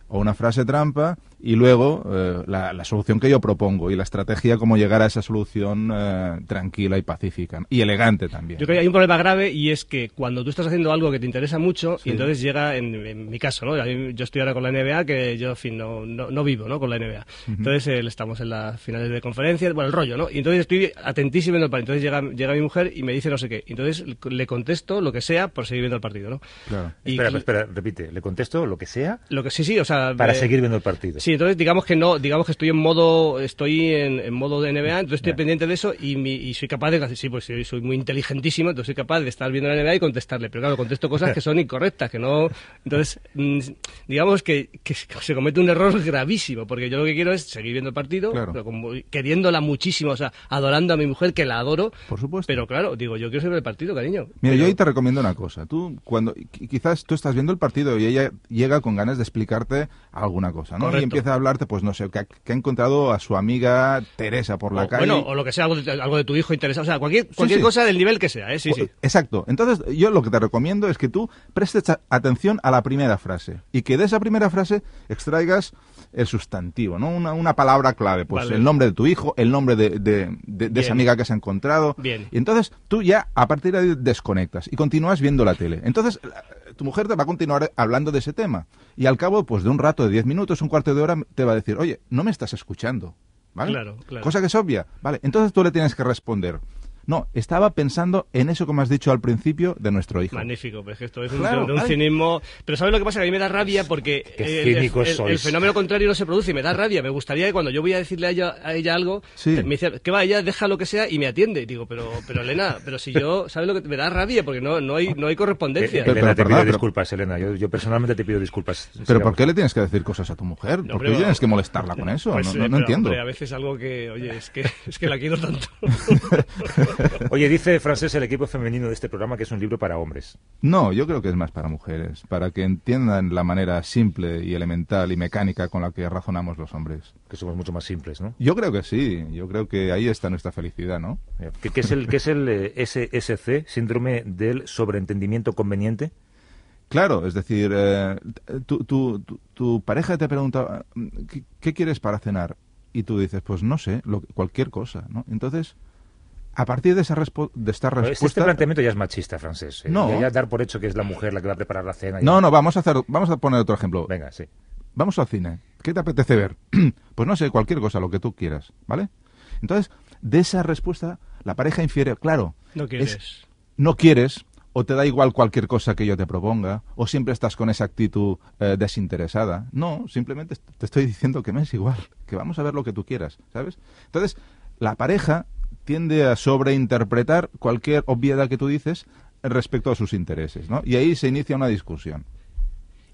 o una frase trampa y luego eh, la, la solución que yo propongo y la estrategia cómo llegar a esa solución eh, tranquila y pacífica y elegante también. Yo creo que hay un problema grave y es que cuando tú estás haciendo algo que te interesa mucho Sí. y entonces llega, en, en mi caso, ¿no? Yo estoy ahora con la NBA, que yo, en fin, no, no, no vivo, ¿no? Con la NBA. Entonces eh, estamos en las finales de conferencias, bueno, el rollo, ¿no? Y entonces estoy atentísimo viendo el partido. Entonces llega, llega mi mujer y me dice no sé qué. Entonces le contesto lo que sea por seguir viendo el partido, ¿no? Claro. Y espera, espera, repite. Le contesto lo que sea Lo que sí, sí, o sea... para eh, seguir viendo el partido. Sí, entonces digamos que no, digamos que estoy en modo, estoy en, en modo de NBA, entonces estoy pendiente de eso y, mi- y soy capaz de, sí, pues soy muy inteligentísimo, entonces soy capaz de estar viendo la NBA y contestarle, pero claro, contesto cosas que son incorrectas, que no, entonces, mm, digamos que, que se comete un error gravísimo, porque yo lo que quiero es seguir viendo el partido, Claro. pero como- queriéndola muchísimo, o sea, adorando a mi mujer, que la adoro, Por supuesto. pero claro, digo, yo quiero seguir el partido, cariño. Mira, yo ahí te recomiendo una cosa. Tú, cuando qui- quizás tú estás viendo el partido y ella llega con ganas de explicarte alguna cosa, ¿no? Correcto. Y empieza a hablarte, pues no sé, que ha, que ha encontrado a su amiga Teresa por la o, calle. bueno, o lo que sea, algo de, algo de tu hijo interesado, o sea, cualquier, cualquier sí. cosa del nivel que sea, ¿eh? Sí, O- sí. Exacto. Entonces, yo lo que te recomiendo es que tú prestes atención a la primera frase y que de esa primera frase extraigas el sustantivo, ¿no? Una, una palabra clave, pues Vale. el nombre de tu hijo, el nombre de, de- de- de Bien. esa amiga que has encontrado. Bien. Y entonces tú ya a partir de ahí desconectas y continúas viendo la tele. Entonces tu mujer te va a continuar hablando de ese tema y al cabo pues de un rato, de diez minutos, un cuarto de hora, te va a decir, oye, no me estás escuchando. ¿Vale? Claro, claro. Cosa que es obvia. Vale, entonces tú le tienes que responder. No, estaba pensando en eso que me has dicho al principio de nuestro hijo. Magnífico, pues que esto es un, Claro, de, un cinismo. Pero ¿sabes lo que pasa? Que a mí me da rabia porque el, el- el- fenómeno contrario no se produce y me da rabia. Me gustaría que cuando yo voy a decirle a ella, a ella algo, Sí. me dice, que va, ella deja lo que sea y me atiende. Y digo, pero, pero Elena, pero si yo, ¿sabes lo que me da rabia? Porque no, no, hay, no hay Eh, correspondencia. Pero- Elena, te pero, pido perdón, pero- disculpas, Elena. Yo, yo personalmente te pido disculpas. Pero Sigamos. ¿por qué le tienes que decir cosas a tu mujer? ¿Por qué tienes que molestarla con eso? Pues, no eh, no- no pero, entiendo. hombre, a veces algo que, oye, es que, es que la quiero tanto. Oye, dice Francés el equipo femenino de este programa que es un libro para hombres. No, yo creo que es más para mujeres, para que entiendan la manera simple y elemental y mecánica con la que razonamos los hombres. Que somos mucho más simples, ¿no? Yo creo que sí, yo creo que ahí está nuestra felicidad, ¿no? ¿Qué, qué es el, qué es el eh, SSC, síndrome del sobreentendimiento conveniente? Claro, es decir, eh, tu, tu- tu- tu pareja te pregunta, ¿qué, qué quieres para cenar? Y tú dices, pues no sé, lo- cualquier cosa, ¿no? Entonces, a partir de, esa de esta Este, respuesta... este planteamiento ya es machista, Francés. eh. No. Ya, ya dar por hecho que es la mujer la que va a preparar la cena. y- No, no, vamos a hacer, vamos a poner otro ejemplo. Venga, sí. Vamos al cine. ¿Qué te apetece ver? pues no sé, cualquier cosa, lo que tú quieras, ¿vale? Entonces, de esa respuesta, la pareja infiere, claro, No es- quieres. no quieres, o te da igual cualquier cosa que yo te proponga, o siempre estás con esa actitud eh, desinteresada. No, simplemente te estoy diciendo que me es igual, que vamos a ver lo que tú quieras, ¿sabes? Entonces, la pareja tiende a sobreinterpretar cualquier obviedad que tú dices respecto a sus intereses, ¿no? Y ahí se inicia una discusón.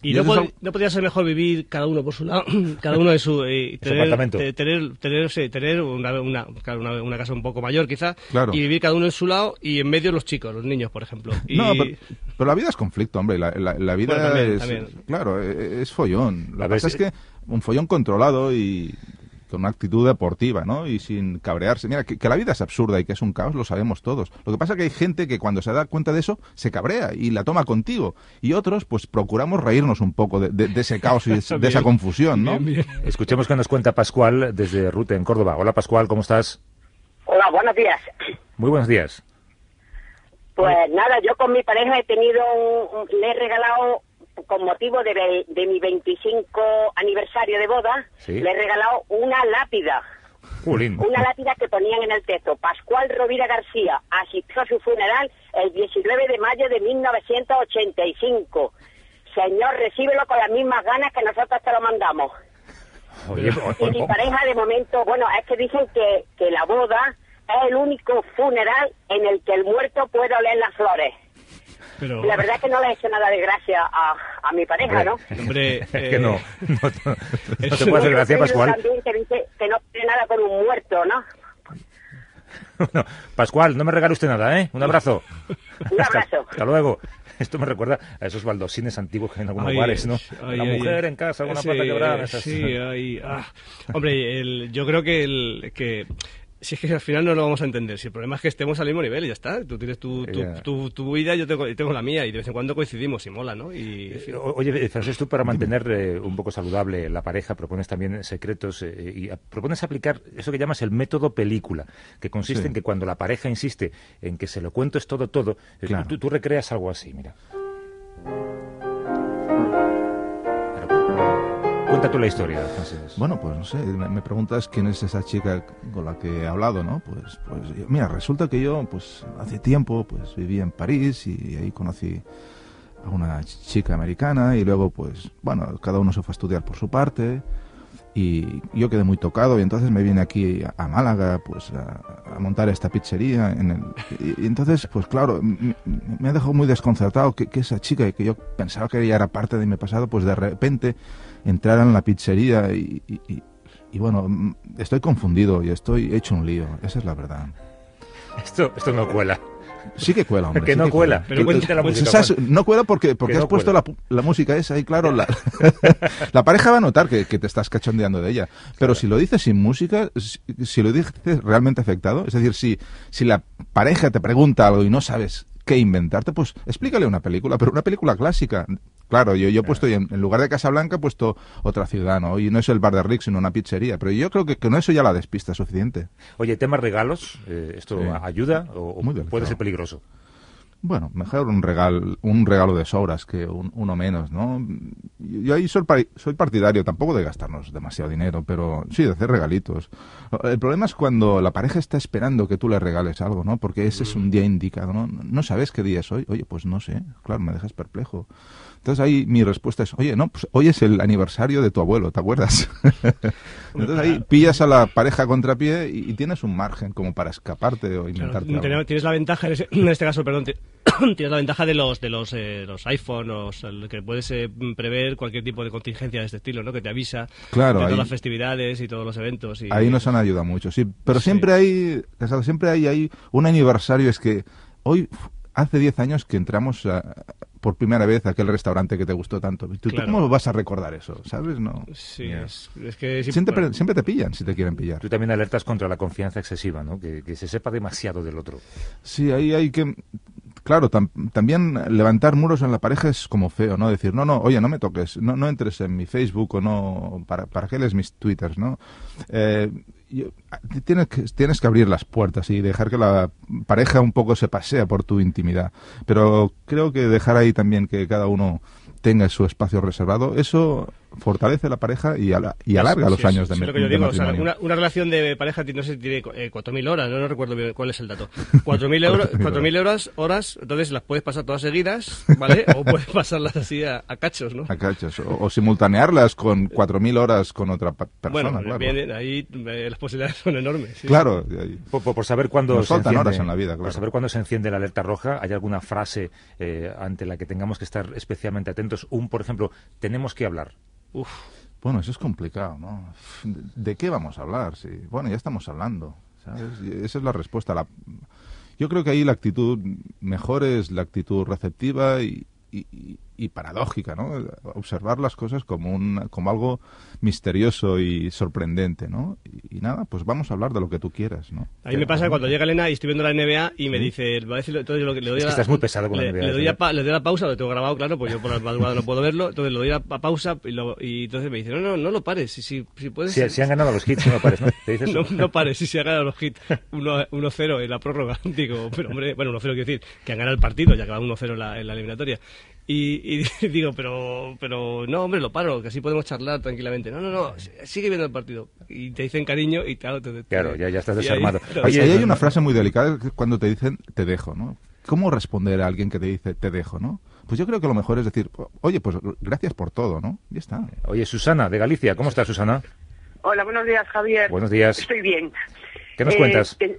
Y Y no, eso es pod- algo- no podría ser mejor vivir cada uno por su lado, cada uno de su eh, tener, apartamento. tener, tener, sí, tener una, una, claro, una, una casa un poco mayor quizá Claro. y vivir cada uno en su lado y en medio los chicos, los niños, por ejemplo. Y, No, pero, pero la vida es conflicto, hombre. La, la- la vida Bueno, también, es. también. Claro, e- es follón. Lo A que ver, pasa es que un follón controlado y con una actitud deportiva, ¿no? Y sin cabrearse. Mira, que, que la vida es absurda y que es un caos, lo sabemos todos. Lo que pasa es que hay gente que cuando se da cuenta de eso, se cabrea y la toma contigo. Y otros, pues procuramos reírnos un poco de, de- de ese caos y de, de esa confusión, ¿no? Bien, bien. Escuchemos que nos cuenta Pascual desde Rute, en Córdoba. Hola, Pascual, ¿cómo estás? Hola, buenos días. Muy buenos días. Pues nada, yo con mi pareja he tenido un, un- le he regalado con motivo de, mi 25 aniversario de boda, Sí. le he regalado una lápida. Una lápida que ponían en el texto. Pascual Rovira García asistió a su funeral el 19 de mayo de 1985. Señor, recíbelo con las mismas ganas que nosotros te lo mandamos. Oye, Y mi pareja de momento, bueno, es que dicen que, que la boda es el único funeral en el que el muerto puede oler las flores. Pero... La verdad es que no le he hecho nada de gracia a, a mi pareja, ¿no? Hombre, Es que no. No, no- no te puede hacer gracia, Pascual. También que dice que no tiene nada con un muerto, ¿no? Bueno, Pascual, no me regale usted nada, ¿eh? Un abrazo. Un abrazo. Hasta luego. Esto me recuerda a esos baldosines antiguos que hay en algunos Ay, bares, ¿no? ay, La ay, mujer ay. en casa, alguna Sí, pata quebrada. esas- Sí, ah. Hombre, el- yo creo que, el, que si es que al final no lo vamos a entender. Si el problema es que estemos al mismo nivel y ya está. Tú tienes tu, tu, tu, tu vida, yo tengo, yo tengo la mía y de vez en cuando coincidimos y mola, ¿no? Y, en fin. O- Oye, Francés, tú para mantener eh, un poco saludable la pareja propones también secretos eh, y a- propones aplicar eso que llamas el método película, que consiste Sí. en que cuando la pareja insiste en que se lo cuento es todo, todo, eh, Claro. tú, tú recreas algo así, mira. Cuenta tú la historia. Bueno, pues no sé, me, me preguntas quién es esa chica con la que he hablado, ¿no? Pues, pues mira, resulta que yo, pues hace tiempo, pues viví en París y ahí conocí a una chica americana y luego, pues, bueno, cada uno se fue a estudiar por su parte y yo quedé muy tocado y entonces me vine aquí a, a Málaga, pues, a, a montar esta pizzería en el, y, y entonces, pues claro, m- m- me ha dejado muy desconcertado que, que esa chica que yo pensaba que ella era parte de mi pasado, pues de repente entrara en la pizzería y, y- y- y bueno, estoy confundido y estoy hecho un lío, esa es la verdad. Esto, esto no cuela. Sí que cuela, hombre. Que sí no cuela. Pero Que- cuéntate la pues. No cuela porque, porque Que has puesto la música esa y claro, la, la pareja va a notar que, que te estás cachondeando de ella. Pero si lo dices sin música, si, si lo dices realmente afectado, es decir, si, si la pareja te pregunta algo y no sabes qué inventarte, pues explícale una película, pero una película clásica. Claro, yo, yo he puesto, en, en lugar de Casablanca, he puesto otra ciudad, ¿no? Y no es el bar de Rick, sino una pizzería. Pero yo creo que con eso ya la despista es suficiente. Oye, tema regalos, eh, ¿esto Sí. ayuda o, Muy puede ser peligroso? Bueno, mejor un regalo, un regalo de sobras que un- uno menos, ¿no? Yo ahí soy, soy partidario tampoco de gastarnos demasiado dinero, pero sí de hacer regalitos. El problema es cuando la pareja está esperando que tú le regales algo, ¿no? Porque ese es un día indicado, ¿no? No sabes qué día es hoy. Oye, pues no sé. Claro, me dejas perplejo. Entonces ahí mi respuesta es, oye, no, pues hoy es el aniversario de tu abuelo, ¿te acuerdas? Entonces ahí pillas a la pareja contrapié y, y tienes un margen como para escaparte o Claro, inventarte algo. tienes la ventaja, en, este caso, perdón, tienes la ventaja de los de los, eh, los iPhone, que puedes eh, prever cualquier tipo de contingencia de este estilo, ¿no? Que te avisa Claro, de todas ahí- las festividades y todos los eventos. Y, Ahí nos han ayudado mucho, sí. Pero Sí. siempre hay, Casado, siempre hay, hay un aniversario. Es que hoy, hace 10 años que entramos a- por primera vez a aquel restaurante que te gustó tanto. ¿Tú, tú Claro. cómo vas a recordar eso? ¿Sabes? No. Sí, es, es que... Siempre, bueno, siempre te pillan si te quieren pillar. Tú también alertas contra la confianza excesiva, ¿no? Que, que se sepa demasiado del otro. Sí, ahí hay que... Claro, tam- también levantar muros en la pareja es como feo, ¿no? Decir, no, no, oye, no me toques, no, no entres en mi Facebook o no, ¿para, para qué lees mis twitters, no? Eh, tienes, que, tienes que abrir las puertas y dejar que la pareja un poco se pasea por tu intimidad. Pero creo que dejar ahí también que cada uno tenga su espacio reservado, eso fortalece la pareja y, ala- y alarga sí, los sí, años sí, de, lo que yo de digo, o sea, matrimonio. una, una relación de pareja, no sé si tiene eh, 4.000 horas, no, no recuerdo bien cuál es el dato. 4.000 euros, 4.000 euros, horas, entonces las puedes pasar todas seguidas, ¿vale? O puedes pasarlas así a, a cachos, ¿no? A cachos. O, o simultanearlas con 4.000 horas con otra persona, bueno, claro. bien, ahí eh, las posibilidades son enormes. sí. Claro, Por, por- por saber cuándo Nos se faltan enciende, horas en la vida, claro. Por saber cuándo se enciende la alerta roja, ¿hay alguna frase eh, ante la que tengamos que estar especialmente atentos? Un, por ejemplo, tenemos que hablar. Uf, Bueno, eso es complicado, ¿no? ¿De, qué vamos a hablar? Sí. Bueno, ya estamos hablando, ¿sabes? Esa es la respuesta. La... Yo creo que ahí la actitud mejor es la actitud receptiva y, y- y- paradójica, ¿no? Observar las cosas como, un, como algo misterioso y sorprendente, ¿no? Y, y nada, pues vamos a hablar de lo que tú quieras, ¿no? a mí me pasa cuando llega Elena y estoy viendo la NBA y me dice, va a decir, entonces lo que le doy Es que a- estás muy pesado con la le, NBA, le doy ¿eh? a pa- le doy a pausa, lo tengo grabado, claro, pues yo por la madrugada no puedo verlo, entonces le doy a, a pausa y, lo- y entonces me dice, no, no, no lo pares, si, si, si puedes... Si, si han ganado los hits, no pares, ¿no? ¿Te dices No, pares, si se han ganado los hits 1 1-0 en la prórroga. Digo, pero hombre, bueno, 1-0 quiero decir, que han ganado el partido, ya que va 1-0 en la, en la eliminatoria. Y, y digo, pero, pero no, hombre, lo paro, que así podemos charlar tranquilamente. No, no, no, sigue viendo el partido. Y te dicen cariño y claro, te, te- Claro, ya- ya estás desarmado. Ahí Oye, ahí hay una frase muy delicada cuando te dicen te dejo, ¿no? ¿Cómo responder a alguien que te dice te dejo, no? Pues yo creo que lo mejor es decir, oye, pues gracias por todo, ¿no? Ya está. Oye, Susana, de Galicia, ¿cómo estás, Susana? Hola, buenos días, Javier. Buenos días. Estoy bien. ¿Qué nos Eh, cuentas? te-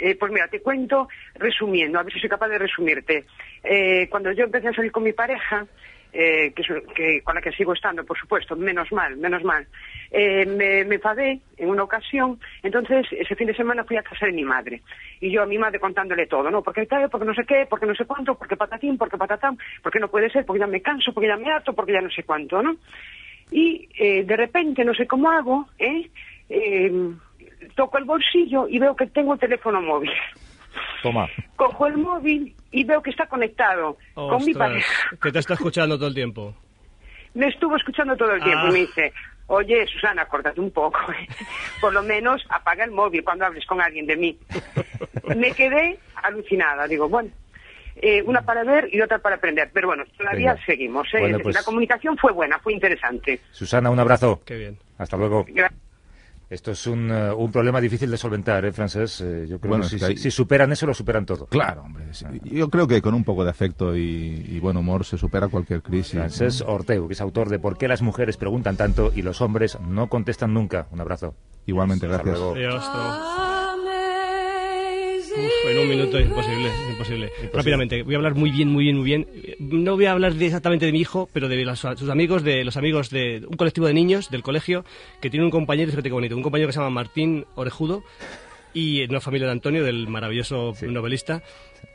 Eh, pues mira, te cuento resumiendo, a ver si soy capaz de resumirte. Eh, cuando yo empecé a salir con mi pareja, eh, que, con la que sigo estando, por supuesto, menos mal, menos mal, me, enfadé en una ocasión, entonces ese fin de semana fui a casa de mi madre. Y yo a mi madre contándole todo, ¿no? Porque tal, porque no sé qué, porque no sé cuánto, porque patatín, porque patatán, porque no puede ser, porque ya me canso, porque ya me harto, porque ya no sé cuánto, ¿no? Y de repente, no sé cómo hago, ¿eh? Toco el bolsillo y veo que tengo el teléfono móvil. Toma. Cojo el móvil y veo que está conectado con mi pareja. que te está escuchando todo el tiempo. Me estuvo escuchando todo el tiempo Ah. y me dice, oye, Susana, córtate un poco. ¿eh? Por lo menos apaga el móvil cuando hables con alguien de mí. me quedé alucinada. Digo, bueno, eh, una para ver y otra para aprender. Pero bueno, todavía Venga. seguimos. ¿eh? Bueno, pues- La comunicación fue buena, fue interesante. Susana, un abrazo. Qué bien. Hasta luego. Gra- Esto es un, eh, un problema difícil de solventar, ¿eh, Francés? Eh, yo creo Bueno, que, es si, que hay- si superan eso, lo superan todo. Claro, hombre. sí. Yo creo que con un poco de afecto y, y buen humor se supera cualquier crisis. Francés Orteu, que es autor de ¿Por qué las mujeres preguntan tanto y los hombres no contestan nunca? Un abrazo. Igualmente, gracias. hasta luego. Uf, en un minuto es imposible, es imposible. Rápidamente, voy a hablar muy bien, muy bien, muy bien. No voy a hablar de- exactamente de mi hijo, pero de sus amigos, de los amigos de un colectivo de niños del colegio que tiene un compañero, fíjate qué bonito, un compañero que se llama Martín Orejudo y una familia de Antonio, del maravilloso novelista.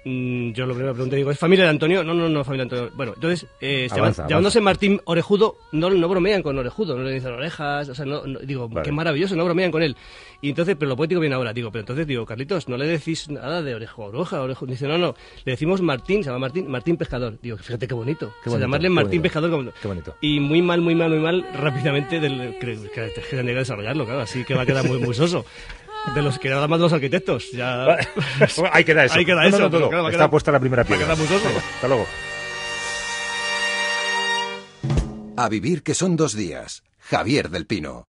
Mm, yo lo primero que pregunté, digo, ¿es familia de Antonio? No, no, no, familia de Antonio. Bueno, entonces, eh, se Avanza, llaman- llamándose. Martín Orejudo, no, no bromean con Orejudo, no le dicen orejas, o sea, no, no- digo, Vale. qué maravilloso, no bromean con él. Y entonces, pero lo poético viene ahora, digo, pero entonces digo, Carlitos, no le decís nada de orejo, oreja, orejo. Dice, no, no, le decimos Martín, se llama Martín, Martín Pescador. Digo, fíjate qué bonito. Qué O sea, bonito, llamarle qué Martín bonito. Pescador. Qué bonito. Y muy mal, muy mal, muy mal, rápidamente, del, que, que, que desarrollarlo, claro, así que va a quedar muy, muy soso. De los que nada más de los arquitectos, ya... Ahí queda eso. Ahí queda No, eso, no, Está puesta la primera piedra. Hasta luego. A vivir que son dos días. Javier del Pino.